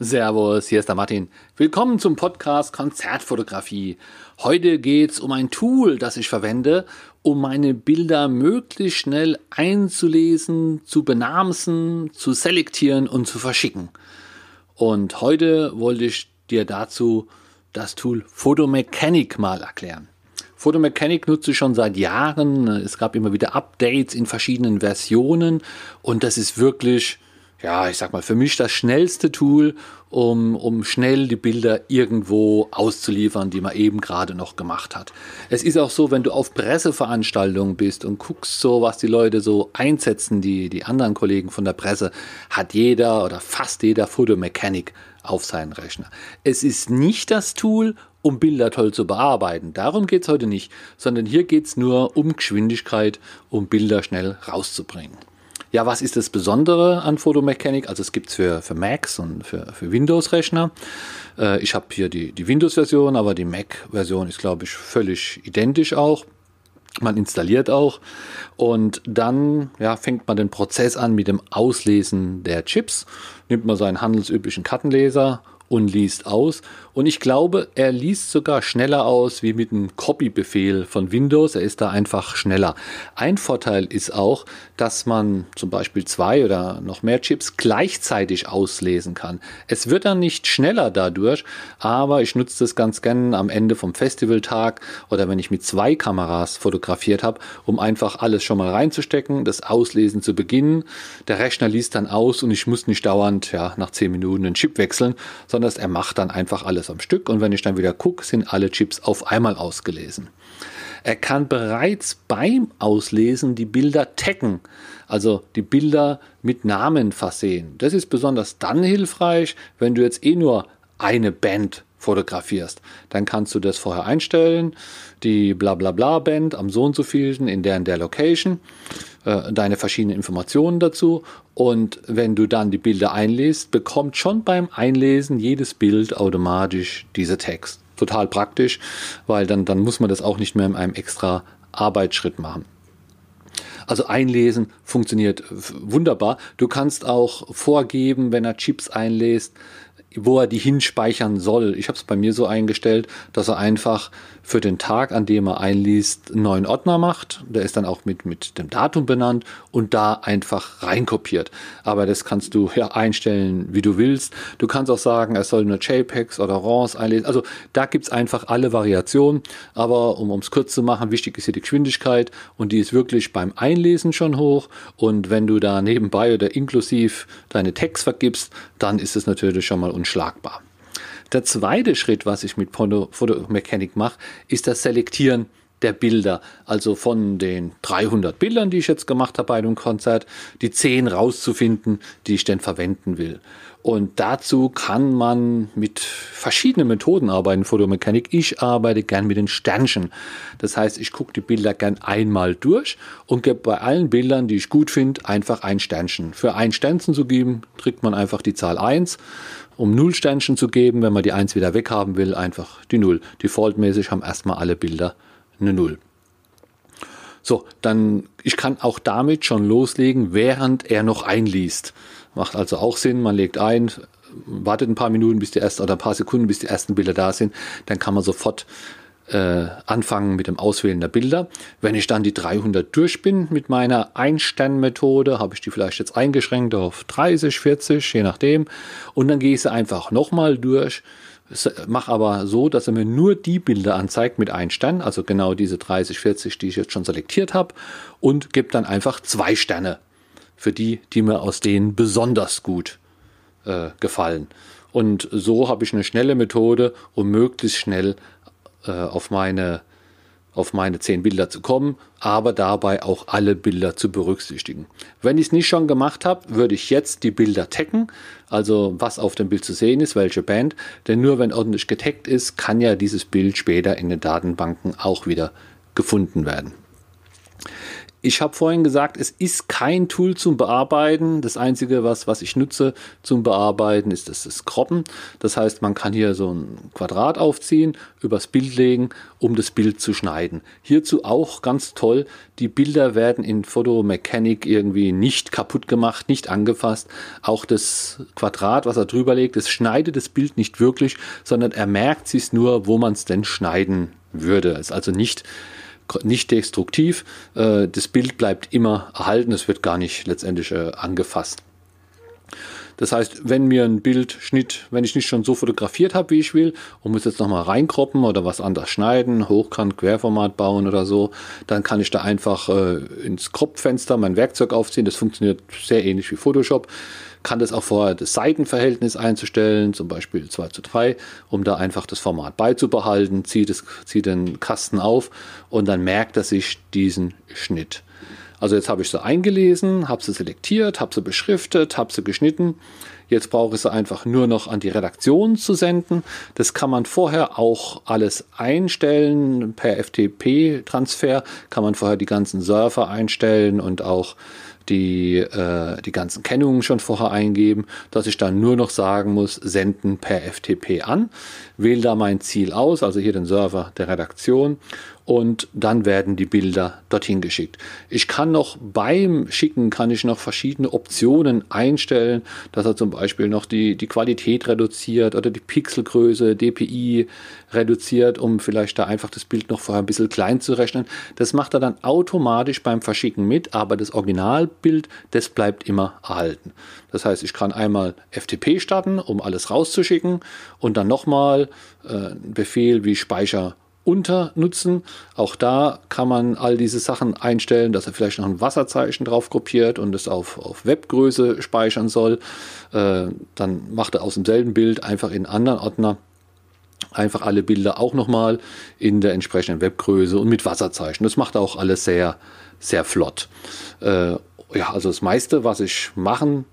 Servus, hier ist der Martin. Willkommen zum Podcast Konzertfotografie. Heute geht es um ein Tool, das ich verwende, um meine Bilder möglichst schnell einzulesen, zu benamsen, zu selektieren und zu verschicken. Und heute wollte ich dir dazu das Tool Photomechanic mal erklären. Photomechanic nutze ich schon seit Jahren. Es gab immer wieder Updates in verschiedenen Versionen und das ist wirklich ja, ich sag mal, für mich das schnellste Tool, um, um schnell die Bilder irgendwo auszuliefern, die man eben gerade noch gemacht hat. Es ist auch so, wenn du auf Presseveranstaltungen bist und guckst so, was die Leute so einsetzen, die, die anderen Kollegen von der Presse, hat jeder oder fast jeder Photomechanic auf seinen Rechner. Es ist nicht das Tool, um Bilder toll zu bearbeiten. Darum geht es heute nicht, sondern hier geht es nur um Geschwindigkeit, um Bilder schnell rauszubringen. Ja, was ist das Besondere an Photomechanic? Also es gibt es für, für Macs und für, für Windows-Rechner. Äh, ich habe hier die, die Windows-Version, aber die Mac-Version ist, glaube ich, völlig identisch auch. Man installiert auch und dann ja, fängt man den Prozess an mit dem Auslesen der Chips. Nimmt man seinen handelsüblichen Kartenleser und liest aus. Und ich glaube, er liest sogar schneller aus wie mit einem Copy-Befehl von Windows. Er ist da einfach schneller. Ein Vorteil ist auch, dass man zum Beispiel zwei oder noch mehr Chips gleichzeitig auslesen kann. Es wird dann nicht schneller dadurch, aber ich nutze das ganz gerne am Ende vom Festivaltag oder wenn ich mit zwei Kameras fotografiert habe, um einfach alles schon mal reinzustecken, das Auslesen zu beginnen. Der Rechner liest dann aus und ich muss nicht dauernd ja, nach zehn Minuten den Chip wechseln, sondern er macht dann einfach alles am Stück und wenn ich dann wieder gucke, sind alle Chips auf einmal ausgelesen. Er kann bereits beim Auslesen die Bilder taggen, also die Bilder mit Namen versehen. Das ist besonders dann hilfreich, wenn du jetzt eh nur eine Band fotografierst. Dann kannst du das vorher einstellen, die blablabla Band am so und so vielen in der in der Location, äh, deine verschiedenen Informationen dazu und wenn du dann die Bilder einlässt, bekommt schon beim Einlesen jedes Bild automatisch diese Text. Total praktisch, weil dann, dann muss man das auch nicht mehr in einem extra Arbeitsschritt machen. Also einlesen funktioniert wunderbar. Du kannst auch vorgeben, wenn er Chips einlässt, wo er die hinspeichern soll. Ich habe es bei mir so eingestellt, dass er einfach für den Tag, an dem er einliest, einen neuen Ordner macht. Der ist dann auch mit, mit dem Datum benannt und da einfach reinkopiert. Aber das kannst du ja einstellen, wie du willst. Du kannst auch sagen, er soll nur JPEGs oder RAWs einlesen. Also da gibt's einfach alle Variationen. Aber um es kurz zu machen, wichtig ist hier die Geschwindigkeit und die ist wirklich beim Einlesen schon hoch. Und wenn du da nebenbei oder inklusiv deine Text vergibst, dann ist es natürlich schon mal unschlagbar. Der zweite Schritt, was ich mit Photomechanic mache, ist das Selektieren der Bilder. Also von den 300 Bildern, die ich jetzt gemacht habe bei einem Konzert, die 10 rauszufinden, die ich denn verwenden will. Und dazu kann man mit verschiedenen Methoden arbeiten, Photomechanik. Ich arbeite gern mit den Sternchen. Das heißt, ich gucke die Bilder gern einmal durch und gebe bei allen Bildern, die ich gut finde, einfach ein Sternchen. Für ein Sternchen zu geben, drückt man einfach die Zahl 1 um 0 Sternchen zu geben, wenn man die 1 wieder weghaben will, einfach die 0. Defaultmäßig haben erstmal alle Bilder eine 0. So, dann, ich kann auch damit schon loslegen, während er noch einliest. Macht also auch Sinn, man legt ein, wartet ein paar Minuten, bis die ersten, oder ein paar Sekunden, bis die ersten Bilder da sind, dann kann man sofort äh, anfangen mit dem Auswählen der Bilder. Wenn ich dann die 300 durch bin mit meiner Ein-Stern-Methode, habe ich die vielleicht jetzt eingeschränkt auf 30, 40, je nachdem. Und dann gehe ich sie einfach nochmal durch, mache aber so, dass er mir nur die Bilder anzeigt mit ein Stern, also genau diese 30, 40, die ich jetzt schon selektiert habe, und gebe dann einfach zwei Sterne für die, die mir aus denen besonders gut äh, gefallen. Und so habe ich eine schnelle Methode, um möglichst schnell äh, auf meine auf meine zehn Bilder zu kommen, aber dabei auch alle Bilder zu berücksichtigen. Wenn ich es nicht schon gemacht habe, würde ich jetzt die Bilder taggen, also was auf dem Bild zu sehen ist, welche Band, denn nur wenn ordentlich getaggt ist, kann ja dieses Bild später in den Datenbanken auch wieder gefunden werden. Ich habe vorhin gesagt, es ist kein Tool zum Bearbeiten. Das Einzige, was, was ich nutze zum Bearbeiten, ist das, das Kroppen. Das heißt, man kann hier so ein Quadrat aufziehen, übers Bild legen, um das Bild zu schneiden. Hierzu auch ganz toll, die Bilder werden in Photomechanic irgendwie nicht kaputt gemacht, nicht angefasst. Auch das Quadrat, was er drüber legt, das schneidet das Bild nicht wirklich, sondern er merkt sich nur, wo man es denn schneiden würde. Ist also nicht nicht destruktiv. Äh, das Bild bleibt immer erhalten, es wird gar nicht letztendlich äh, angefasst. Das heißt, wenn mir ein Bildschnitt, wenn ich nicht schon so fotografiert habe, wie ich will, und muss jetzt nochmal reinkroppen oder was anders schneiden, hochkant, Querformat bauen oder so, dann kann ich da einfach äh, ins Kropffenster mein Werkzeug aufziehen. Das funktioniert sehr ähnlich wie Photoshop kann das auch vorher das Seitenverhältnis einzustellen, zum Beispiel 2 zu 3, um da einfach das Format beizubehalten, zieht, es, zieht den Kasten auf und dann merkt er sich diesen Schnitt. Also jetzt habe ich sie eingelesen, habe sie selektiert, habe sie beschriftet, habe sie geschnitten. Jetzt brauche ich sie einfach nur noch an die Redaktion zu senden. Das kann man vorher auch alles einstellen. Per FTP-Transfer kann man vorher die ganzen Server einstellen und auch die, äh, die ganzen Kennungen schon vorher eingeben, dass ich dann nur noch sagen muss, senden per FTP an, wähle da mein Ziel aus, also hier den Server der Redaktion und dann werden die Bilder dorthin geschickt. Ich kann noch beim Schicken kann ich noch verschiedene Optionen einstellen, dass er zum Beispiel noch die, die Qualität reduziert oder die Pixelgröße, DPI reduziert, um vielleicht da einfach das Bild noch vorher ein bisschen klein zu rechnen. Das macht er dann automatisch beim Verschicken mit, aber das Originalbild, das bleibt immer erhalten. Das heißt, ich kann einmal FTP starten, um alles rauszuschicken und dann nochmal äh, einen Befehl wie Speicher unter nutzen. Auch da kann man all diese Sachen einstellen, dass er vielleicht noch ein Wasserzeichen drauf kopiert und es auf, auf Webgröße speichern soll. Äh, dann macht er aus demselben Bild einfach in einen anderen Ordner einfach alle Bilder auch nochmal in der entsprechenden Webgröße und mit Wasserzeichen. Das macht auch alles sehr, sehr flott. Äh, ja, also das meiste, was ich machen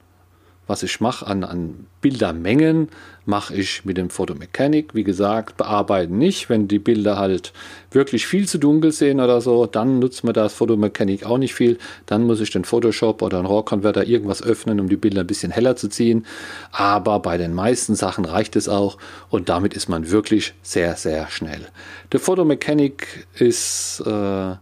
was ich mache an, an Bildermengen, mache ich mit dem Photomechanic. Wie gesagt, bearbeiten nicht. Wenn die Bilder halt wirklich viel zu dunkel sehen oder so, dann nutzt man das Photomechanic auch nicht viel. Dann muss ich den Photoshop oder einen RAW-Converter irgendwas öffnen, um die Bilder ein bisschen heller zu ziehen. Aber bei den meisten Sachen reicht es auch und damit ist man wirklich sehr, sehr schnell. Der Photomechanic ist... Äh,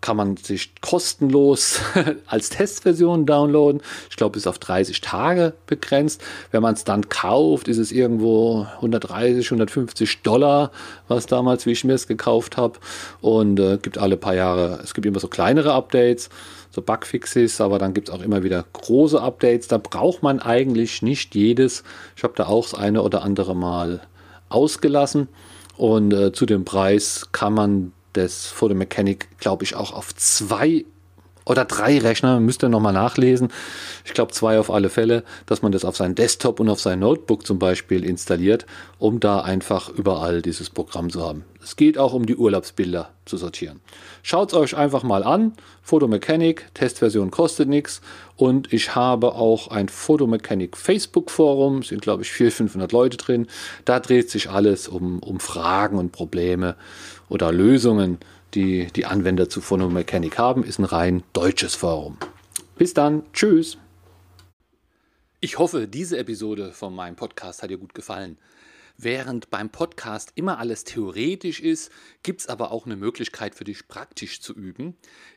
kann man sich kostenlos als Testversion downloaden. Ich glaube, bis auf 30 Tage begrenzt. Wenn man es dann kauft, ist es irgendwo 130, 150 Dollar, was damals, wie ich mir es gekauft habe. Und äh, gibt alle paar Jahre, es gibt immer so kleinere Updates, so Bugfixes, aber dann gibt es auch immer wieder große Updates. Da braucht man eigentlich nicht jedes. Ich habe da auch das eine oder andere Mal ausgelassen. Und äh, zu dem Preis kann man des Photomechanic, glaube ich, auch auf zwei oder drei Rechner, müsst ihr nochmal nachlesen. Ich glaube zwei auf alle Fälle, dass man das auf seinen Desktop und auf sein Notebook zum Beispiel installiert, um da einfach überall dieses Programm zu haben. Es geht auch um die Urlaubsbilder zu sortieren. Schaut es euch einfach mal an. Photomechanic, Testversion kostet nichts. Und ich habe auch ein Photomechanic Facebook-Forum, sind glaube ich 400, 500 Leute drin. Da dreht sich alles um, um Fragen und Probleme oder Lösungen, die die Anwender zu Phonomechanic haben, ist ein rein deutsches Forum. Bis dann, tschüss. Ich hoffe, diese Episode von meinem Podcast hat dir gut gefallen. Während beim Podcast immer alles theoretisch ist, gibt es aber auch eine Möglichkeit für dich praktisch zu üben.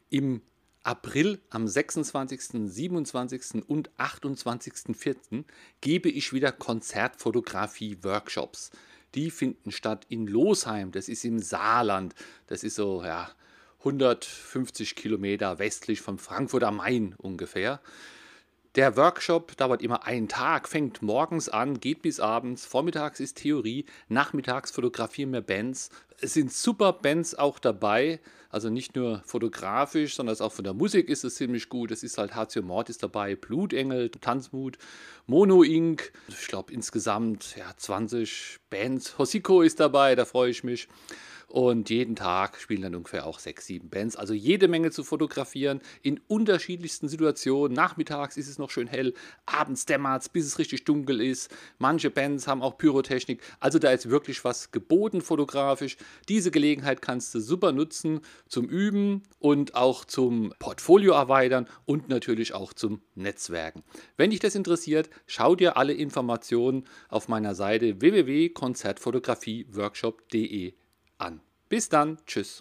Im April am 26., 27. und 28.04. gebe ich wieder Konzertfotografie-Workshops die finden statt in Losheim. Das ist im Saarland. Das ist so, ja, 150 Kilometer westlich von Frankfurt am Main ungefähr. Der Workshop dauert immer einen Tag, fängt morgens an, geht bis abends. Vormittags ist Theorie, nachmittags fotografieren wir Bands. Es sind super Bands auch dabei. Also nicht nur fotografisch, sondern auch von der Musik ist es ziemlich gut. Es ist halt Hatio Mortis dabei, Blutengel, Tanzmut, Mono Inc. Ich glaube insgesamt ja, 20 Bands. Hosiko ist dabei, da freue ich mich. und jeden Tag spielen dann ungefähr auch sechs, sieben Bands. Also jede Menge zu fotografieren in unterschiedlichsten Situationen. Nachmittags ist es noch schön hell, abends dämmert es, bis es richtig dunkel ist. Manche Bands haben auch Pyrotechnik. Also da ist wirklich was geboten fotografisch. Diese Gelegenheit kannst du super nutzen zum Üben und auch zum Portfolio erweitern und natürlich auch zum Netzwerken. Wenn dich das interessiert, schau dir alle Informationen auf meiner Seite www.konzertfotografieworkshop.de an. Bis dann, tschüss.